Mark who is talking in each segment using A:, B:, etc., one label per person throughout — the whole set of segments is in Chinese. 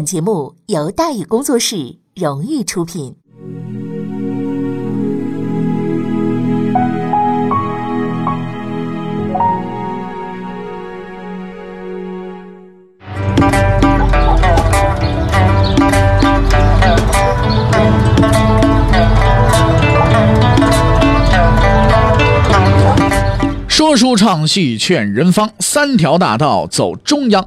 A: 本节目由大宇工作室荣誉出品。
B: 说书唱戏劝人方，三条大道走中央。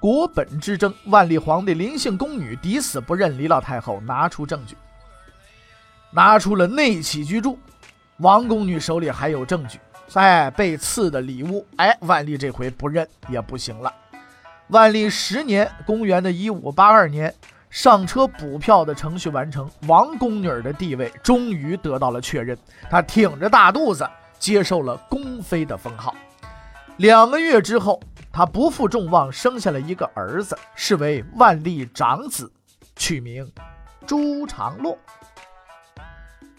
B: 国本之争，万历皇帝临幸宫女，抵死不认。李老太后拿出证据，拿出了内起居住。王宫女手里还有证据，哎，被赐的礼物，哎，万历这回不认也不行了。万历十年，公元的一五八二年，上车补票的程序完成，王宫女的地位终于得到了确认。她挺着大肚子，接受了宫妃的封号。两个月之后。他不负众望，生下了一个儿子，是为万历长子，取名朱常洛。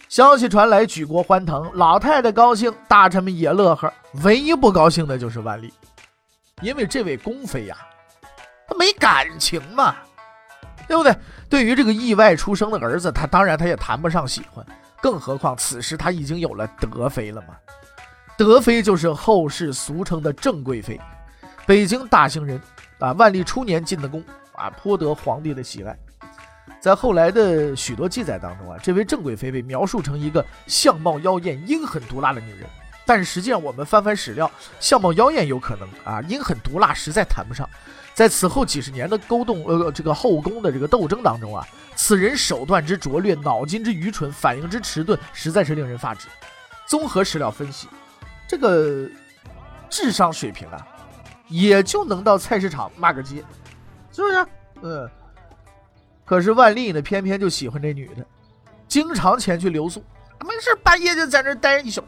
B: 消息传来，举国欢腾，老太太高兴，大臣们也乐呵。唯一不高兴的就是万历，因为这位宫妃呀，她没感情嘛，对不对？对于这个意外出生的儿子，他当然他也谈不上喜欢，更何况此时他已经有了德妃了嘛。德妃就是后世俗称的郑贵妃。北京大兴人啊，万历初年进的宫啊，颇得皇帝的喜爱。在后来的许多记载当中啊，这位郑贵妃被描述成一个相貌妖艳、阴狠毒辣的女人。但实际上，我们翻翻史料，相貌妖艳有可能啊，阴狠毒辣实在谈不上。在此后几十年的勾动呃这个后宫的这个斗争当中啊，此人手段之拙劣，脑筋之愚蠢，反应之迟钝，实在是令人发指。综合史料分析，这个智商水平啊。也就能到菜市场骂个街，是不是？嗯。可是万历呢，偏偏就喜欢这女的，经常前去留宿，没事半夜就在那待一宿。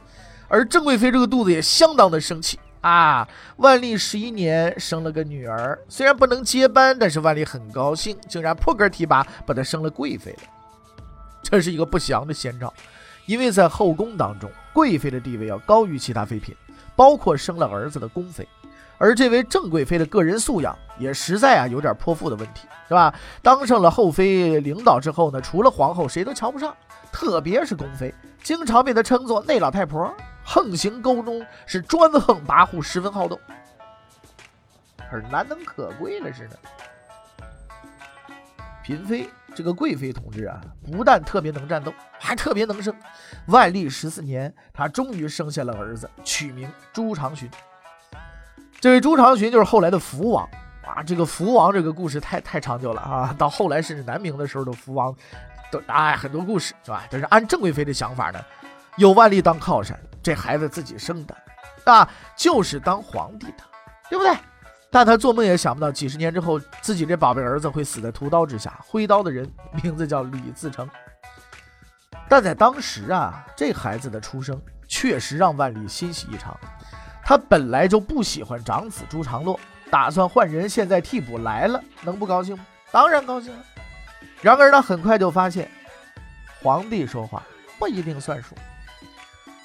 B: 而郑贵妃这个肚子也相当的生气啊！万历十一年生了个女儿，虽然不能接班，但是万历很高兴，竟然破格提拔把她升了贵妃了。这是一个不祥的先兆，因为在后宫当中，贵妃的地位要高于其他妃嫔，包括生了儿子的宫妃。而这位郑贵妃的个人素养也实在啊有点泼妇的问题，是吧？当上了后妃领导之后呢，除了皇后谁都瞧不上，特别是宫妃，经常被她称作“那老太婆”，横行宫中是专横跋扈，十分好斗，可是难能可贵了似的。嫔妃这个贵妃同志啊，不但特别能战斗，还特别能生。万历十四年，她终于生下了儿子，取名朱常洵。这位朱常洵就是后来的福王啊！这个福王这个故事太太长久了啊！到后来甚至南明的时候的福王，都哎很多故事是吧？但是按郑贵妃的想法呢，有万历当靠山，这孩子自己生的啊，就是当皇帝的，对不对？但他做梦也想不到，几十年之后，自己这宝贝儿子会死在屠刀之下。挥刀的人名字叫李自成。但在当时啊，这孩子的出生确实让万历欣喜异常。他本来就不喜欢长子朱常洛，打算换人，现在替补来了，能不高兴吗？当然高兴了。然而他很快就发现，皇帝说话不一定算数。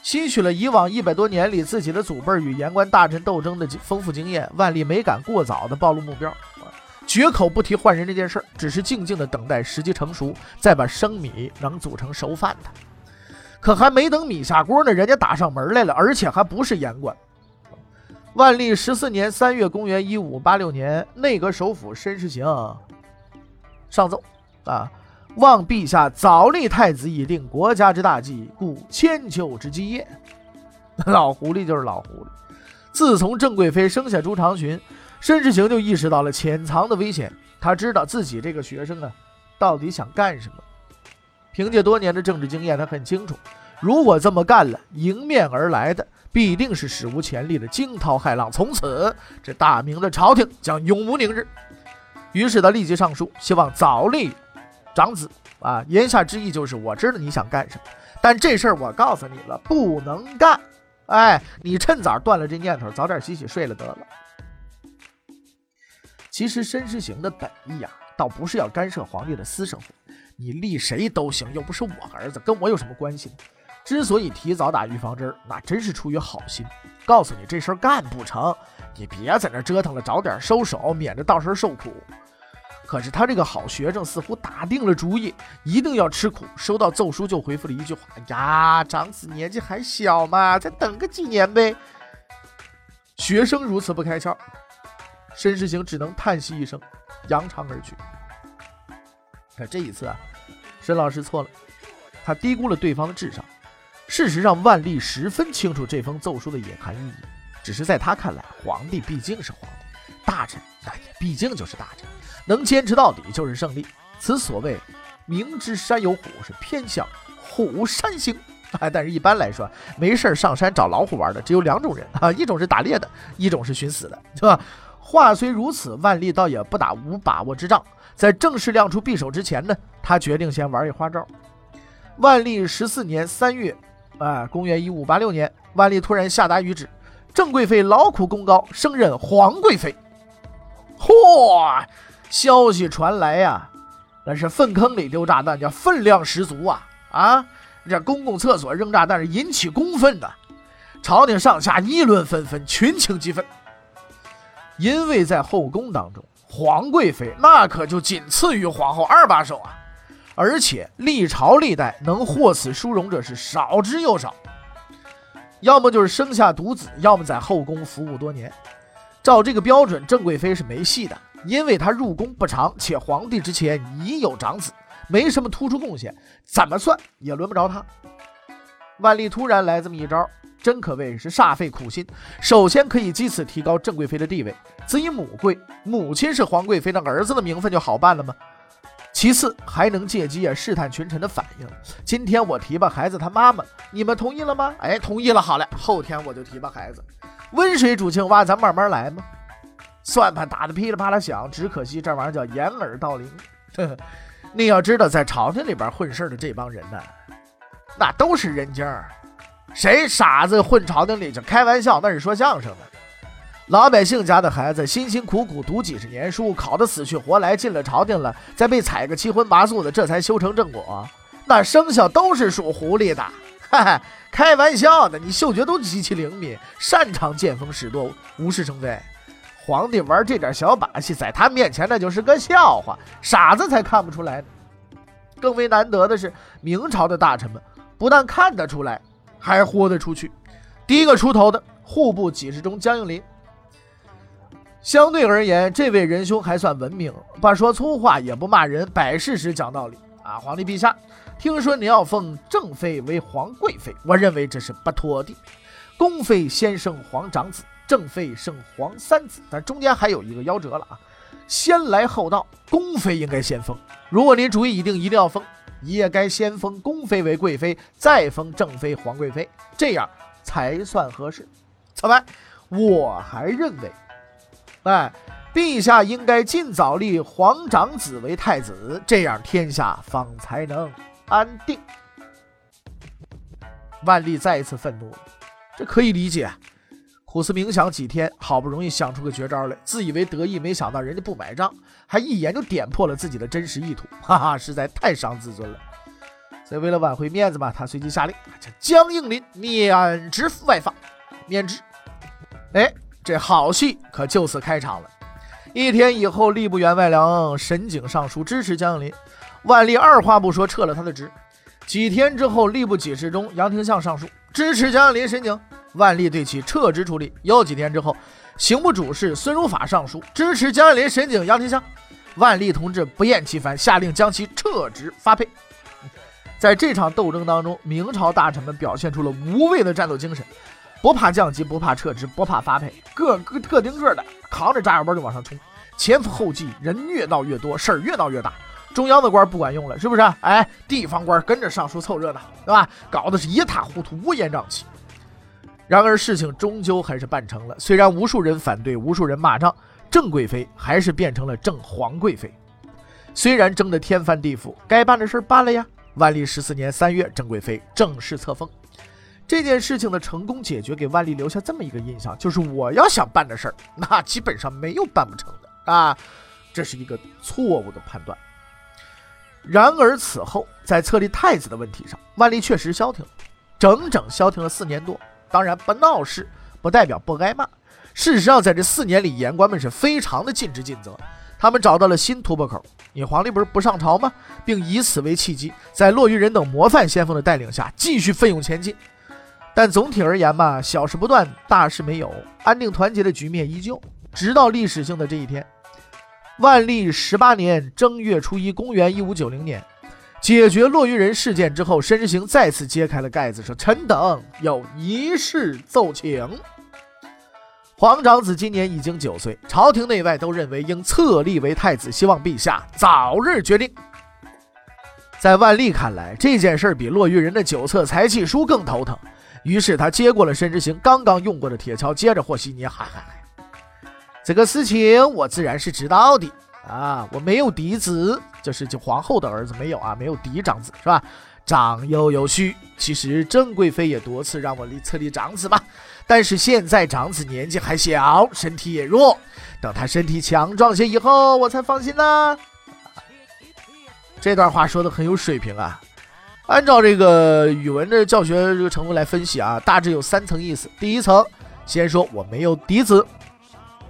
B: 吸取了以往一百多年里自己的祖辈与言官大臣斗争的丰富经验，万历没敢过早的暴露目标，绝口不提换人这件事儿，只是静静的等待时机成熟，再把生米能煮成熟饭的。可还没等米下锅呢，人家打上门来了，而且还不是言官。万历十四年三月，公元一五八六年，内阁首辅申时行上奏啊，望陛下早立太子以定国家之大计，故千秋之基业。老狐狸就是老狐狸。自从郑贵妃生下朱长洵，申时行就意识到了潜藏的危险。他知道自己这个学生啊，到底想干什么。凭借多年的政治经验，他很清楚，如果这么干了，迎面而来的。必定是史无前例的惊涛骇浪，从此这大明的朝廷将永无宁日。于是他立即上书，希望早立长子啊，言下之意就是我知道你想干什么，但这事儿我告诉你了，不能干。哎，你趁早断了这念头，早点洗洗睡了得了。其实申时行的本意呀，倒不是要干涉皇帝的私生活，你立谁都行，又不是我儿子，跟我有什么关系呢？之所以提早打预防针，那真是出于好心，告诉你这事儿干不成，你别在那折腾了，早点收手，免得到时候受苦。可是他这个好学生似乎打定了主意，一定要吃苦。收到奏书就回复了一句话：“呀，长子年纪还小嘛，再等个几年呗。”学生如此不开窍，申世行只能叹息一声，扬长而去。可这一次啊，申老师错了，他低估了对方的智商。事实上，万历十分清楚这封奏书的隐含意义，只是在他看来，皇帝毕竟是皇帝，大臣那也毕竟就是大臣。能坚持到底就是胜利。此所谓明知山有虎，是偏向虎山行。啊，但是一般来说，没事上山找老虎玩的只有两种人啊，一种是打猎的，一种是寻死的，对吧？话虽如此，万历倒也不打无把握之仗。在正式亮出匕首之前呢，他决定先玩一花招。万历十四年三月，啊，公元一五八六年，万历突然下达谕旨：郑贵妃劳苦功高，升任皇贵妃。嚯！消息传来呀，那是粪坑里丢炸弹，叫分量十足啊！啊，这公共厕所扔炸弹是引起公愤的，朝廷上下议论纷纷，群情激愤。因为在后宫当中，皇贵妃那可就仅次于皇后二把手啊，而且历朝历代能获此殊荣者是少之又少，要么就是生下独子，要么在后宫服务多年。照这个标准，郑贵妃是没戏的。因为她入宫不长，且皇帝之前已有长子，没什么突出贡献，怎么算也轮不着她。万历突然来这么一招，真可谓是煞费苦心。首先可以借此提高郑贵妃的地位，子以母贵，母亲是皇贵妃，那儿子的名分就好办了吗？其次还能借机啊试探群臣的反应。今天我提拔孩子他妈妈，你们同意了吗？哎，同意了，好嘞，后天我就提拔孩子。温水煮青蛙，咱慢慢来嘛。算盘打得噼里啪啦响，只可惜这玩意儿叫掩耳盗铃。你要知道，在朝廷里边混事的这帮人呢，那都是人精儿。谁傻子混朝廷里去？开玩笑，那是说相声的。老百姓家的孩子辛辛苦苦读几十年书，考得死去活来，进了朝廷了，再被踩个七荤八素的，这才修成正果。那生肖都是属狐狸的。哈哈，开玩笑的。你嗅觉都极其灵敏，擅长见风使舵，无事生非。皇帝玩这点小把戏，在他面前那就是个笑话，傻子才看不出来呢。更为难得的是，明朝的大臣们不但看得出来，还豁得出去。第一个出头的户部给事中江应麟，相对而言，这位仁兄还算文明，不说粗话，也不骂人，摆事实讲道理啊。皇帝陛下，听说你要封正妃为皇贵妃，我认为这是不妥的。宫妃先生皇长子。正妃生皇三子，但中间还有一个夭折了啊！先来后到，宫妃应该先封。如果您主意已定，一定要封，你也该先封宫妃为贵妃，再封正妃皇贵妃，这样才算合适。此外，我还认为，哎，陛下应该尽早立皇长子为太子，这样天下方才能安定。万历再一次愤怒了，这可以理解。苦思冥想几天，好不容易想出个绝招来，自以为得意，没想到人家不买账，还一眼就点破了自己的真实意图，哈哈，实在太伤自尊了。所以为了挽回面子嘛，他随即下令，将江应麟免职外放，免职。哎，这好戏可就此开场了。一天以后，吏部员外郎沈景上书支持江应麟，万历二话不说撤了他的职。几天之后，吏部给事中杨廷相上书支持江应麟、沈景。万历对其撤职处理。又几天之后，刑部主事孙如法上书支持江应麟、沈景、杨廷相。万历同志不厌其烦，下令将其撤职发配。在这场斗争当中，明朝大臣们表现出了无畏的战斗精神，不怕降级，不怕撤职，不怕发配，个个个顶个的扛着炸药包就往上冲，前赴后继，人越闹越多，事儿越闹越大。中央的官不管用了，是不是？哎，地方官跟着上书凑热闹，对吧？搞得是一塌糊涂，乌烟瘴气。然而事情终究还是办成了，虽然无数人反对，无数人骂仗，郑贵妃还是变成了郑皇贵妃。虽然争得天翻地覆，该办的事办了呀。万历十四年三月，郑贵妃正式册封。这件事情的成功解决，给万历留下这么一个印象，就是我要想办的事儿，那基本上没有办不成的啊。这是一个错误的判断。然而此后，在册立太子的问题上，万历确实消停了，整整消停了四年多。当然，不闹事不代表不挨骂。事实上，在这四年里，言官们是非常的尽职尽责。他们找到了新突破口。你皇帝不是不上朝吗？并以此为契机，在骆玉人等模范先锋的带领下，继续奋勇前进。但总体而言嘛，小事不断，大事没有，安定团结的局面依旧。直到历史性的这一天，万历十八年正月初一，公元一五九零年，解决落玉人事件之后，申时行再次揭开了盖子，说：“臣等有一事奏请。”皇长子今年已经九岁，朝廷内外都认为应册立为太子，希望陛下早日决定。在万历看来，这件事比落玉人的九册才气书更头疼，于是他接过了申之行刚刚用过的铁锹，接着和稀泥，嗨嗨嗨，这个事情我自然是知道的啊，我没有嫡子，就是就皇后的儿子没有啊，没有嫡长子是吧？长幼有序，其实郑贵妃也多次让我立册立长子吧。但是现在长子年纪还小，身体也弱，等他身体强壮些以后，我才放心呢。这段话说的很有水平啊！按照这个语文的教学这个程度来分析啊，大致有三层意思。第一层，先说我没有嫡子，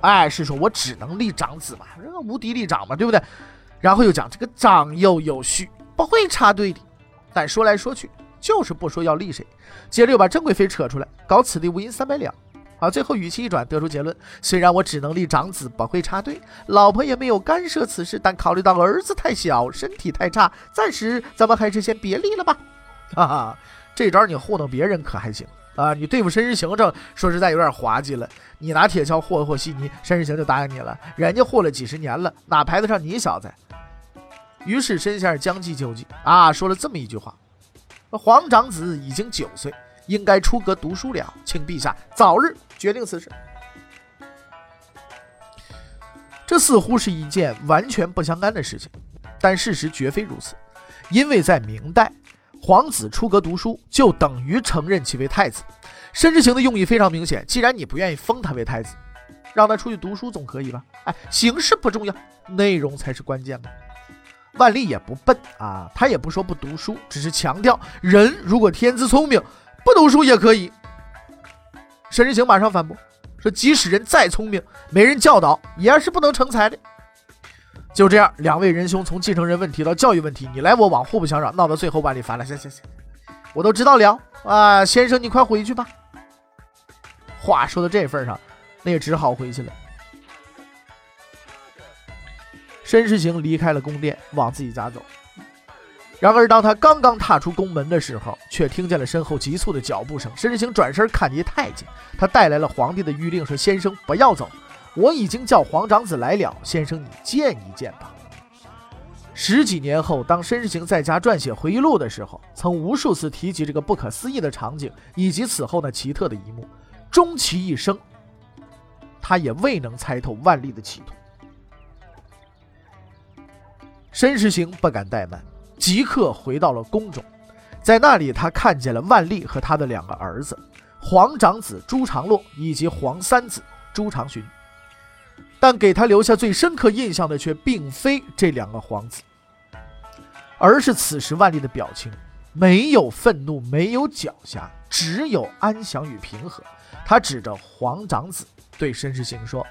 B: 哎，是说我只能立长子嘛，这个无嫡立长嘛，对不对？然后又讲这个长幼有序，不会插队的。但说来说去。就是不说要立谁，接着又把郑贵妃扯出来，搞此地无银三百两。啊，最后语气一转，得出结论：虽然我只能立长子，不会插队，老婆也没有干涉此事，但考虑到儿子太小，身体太差，暂时咱们还是先别立了吧。哈哈，这招你糊弄别人可还行啊？你对付申时行这，说实在有点滑稽了。你拿铁锹和和稀泥，申时行就答应你了，人家和了几十年了，哪排得上你小子？于是申先生将计就计啊，说了这么一句话。皇长子已经九岁，应该出阁读书了，请陛下早日决定此事。这似乎是一件完全不相干的事情，但事实绝非如此。因为在明代，皇子出阁读书就等于承认其为太子。申之行的用意非常明显，既然你不愿意封他为太子，让他出去读书总可以吧？哎，形式不重要，内容才是关键嘛。万历也不笨啊，他也不说不读书，只是强调人如果天资聪明，不读书也可以。申时行马上反驳说：“即使人再聪明，没人教导，也是不能成才的。”就这样，两位仁兄从继承人问题到教育问题，你来我往，互不相让，闹到最后，万历烦了，行行行，我都知道了啊，先生你快回去吧。话说到这份上，那也只好回去了。申时行离开了宫殿，往自己家走。然而，当他刚刚踏出宫门的时候，却听见了身后急促的脚步声。申时行转身看见太监，他带来了皇帝的谕令，说：“先生不要走，我已经叫皇长子来了。先生，你见一见吧。”十几年后，当申时行在家撰写回忆录的时候，曾无数次提及这个不可思议的场景，以及此后那奇特的一幕。终其一生，他也未能猜透万历的企图。申时行不敢怠慢，即刻回到了宫中。在那里，他看见了万历和他的两个儿子，皇长子朱常洛以及皇三子朱常洵。但给他留下最深刻印象的，却并非这两个皇子，而是此时万历的表情，没有愤怒，没有狡黠，只有安详与平和。他指着皇长子对申时行说：“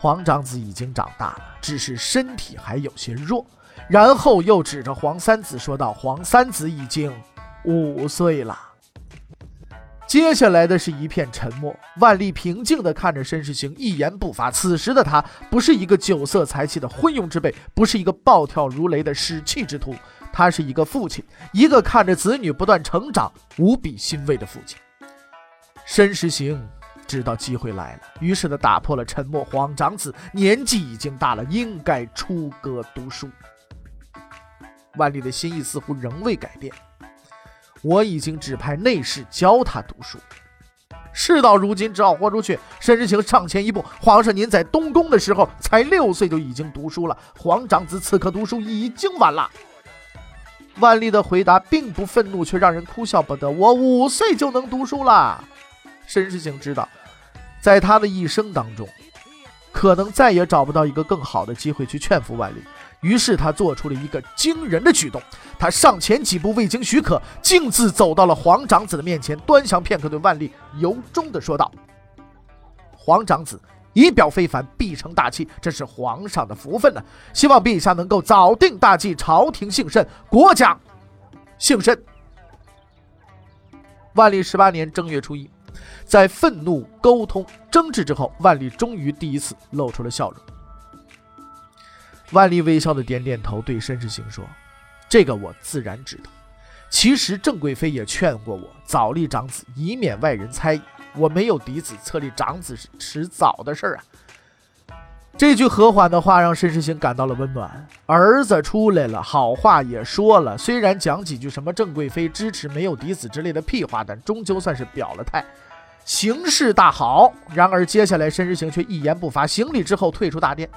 B: 皇长子已经长大了，只是身体还有些弱。”然后又指着黄三子说道：“黄三子已经五岁了。”接下来的是一片沉默。万历平静地看着申时行，一言不发。此时的他不是一个酒色财气的昏庸之辈，不是一个暴跳如雷的使气之徒，他是一个父亲，一个看着子女不断成长无比欣慰的父亲。申时行知道机会来了，于是他打破了沉默：“黄长子年纪已经大了，应该出阁读书。”万历的心意似乎仍未改变。我已经指派内侍教他读书。事到如今，只好豁出去。申时行上前一步：“皇上，您在东宫的时候才六岁就已经读书了，皇长子此刻读书已经晚了。”万历的回答并不愤怒，却让人哭笑不得。我五岁就能读书了。申时行知道，在他的一生当中，可能再也找不到一个更好的机会去劝服万历。于是他做出了一个惊人的举动，他上前几步，未经许可，径自走到了皇长子的面前，端详片刻，对万历由衷的说道：“皇长子仪表非凡，必成大器，这是皇上的福分呢。希望陛下能够早定大计，朝廷幸甚，国家幸甚。”万历十八年正月初一，在愤怒、沟通、争执之后，万历终于第一次露出了笑容。万历微笑的点点头，对申时行说：“这个我自然知道。其实郑贵妃也劝过我早立长子，以免外人猜疑。我没有嫡子，册立长子是迟早的事儿啊。”这句和缓的话让申时行感到了温暖。儿子出来了，好话也说了，虽然讲几句什么郑贵妃支持没有嫡子之类的屁话，但终究算是表了态，形势大好。然而接下来申时行却一言不发，行礼之后退出大殿。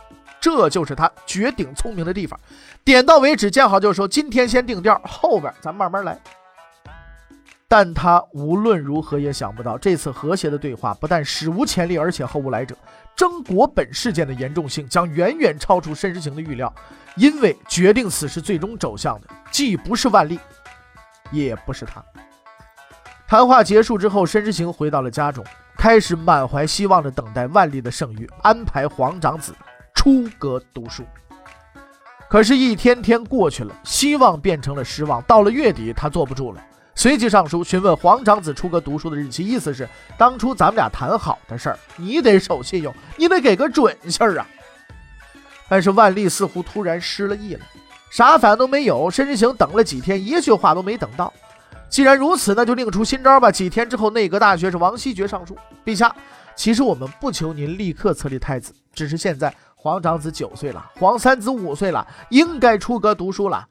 B: 这就是他绝顶聪明的地方，点到为止，见好就收。今天先定调，后边咱慢慢来。但他无论如何也想不到，这次和谐的对话不但史无前例，而且后无来者。争国本事件的严重性将远远超出申时行的预料，因为决定此事最终走向的，既不是万历，也不是他。谈话结束之后，申时行回到了家中，开始满怀希望地等待万历的圣谕，安排皇长子。出阁读书，可是，一天天过去了，希望变成了失望。到了月底，他坐不住了，随即上书询问皇长子出阁读书的日期。意思是，当初咱们俩谈好的事儿，你得守信用，你得给个准信儿啊！但是万历似乎突然失了忆了，啥反应都没有。申时行等了几天，一句话都没等到。既然如此，那就另出新招吧。几天之后，内阁大学士王希爵上书：陛下，其实我们不求您立刻册立太子，只是现在。皇长子九岁了，皇三子五岁了，应该出阁读书了。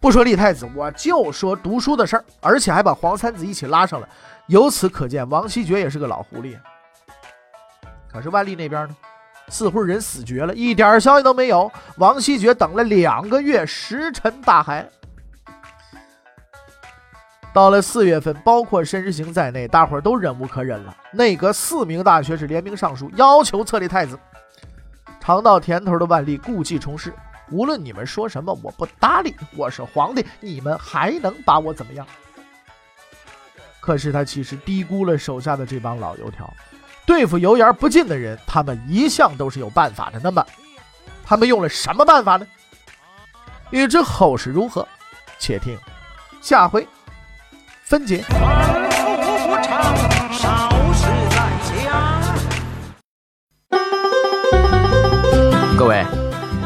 B: 不说立太子，我就说读书的事儿，而且还把皇三子一起拉上了。由此可见，王希爵也是个老狐狸。可是万历那边呢，似乎人死绝了，一点消息都没有。王希爵等了两个月，石沉大海。到了四月份，包括申时行在内，大伙儿都忍无可忍了。内阁四名大学士联名上书，要求册立太子。尝到甜头的万历故技重施，无论你们说什么，我不搭理。我是皇帝，你们还能把我怎么样？可是他其实低估了手下的这帮老油条，对付油盐不进的人，他们一向都是有办法的。那么，他们用了什么办法呢？欲知后事如何，且听下回分解。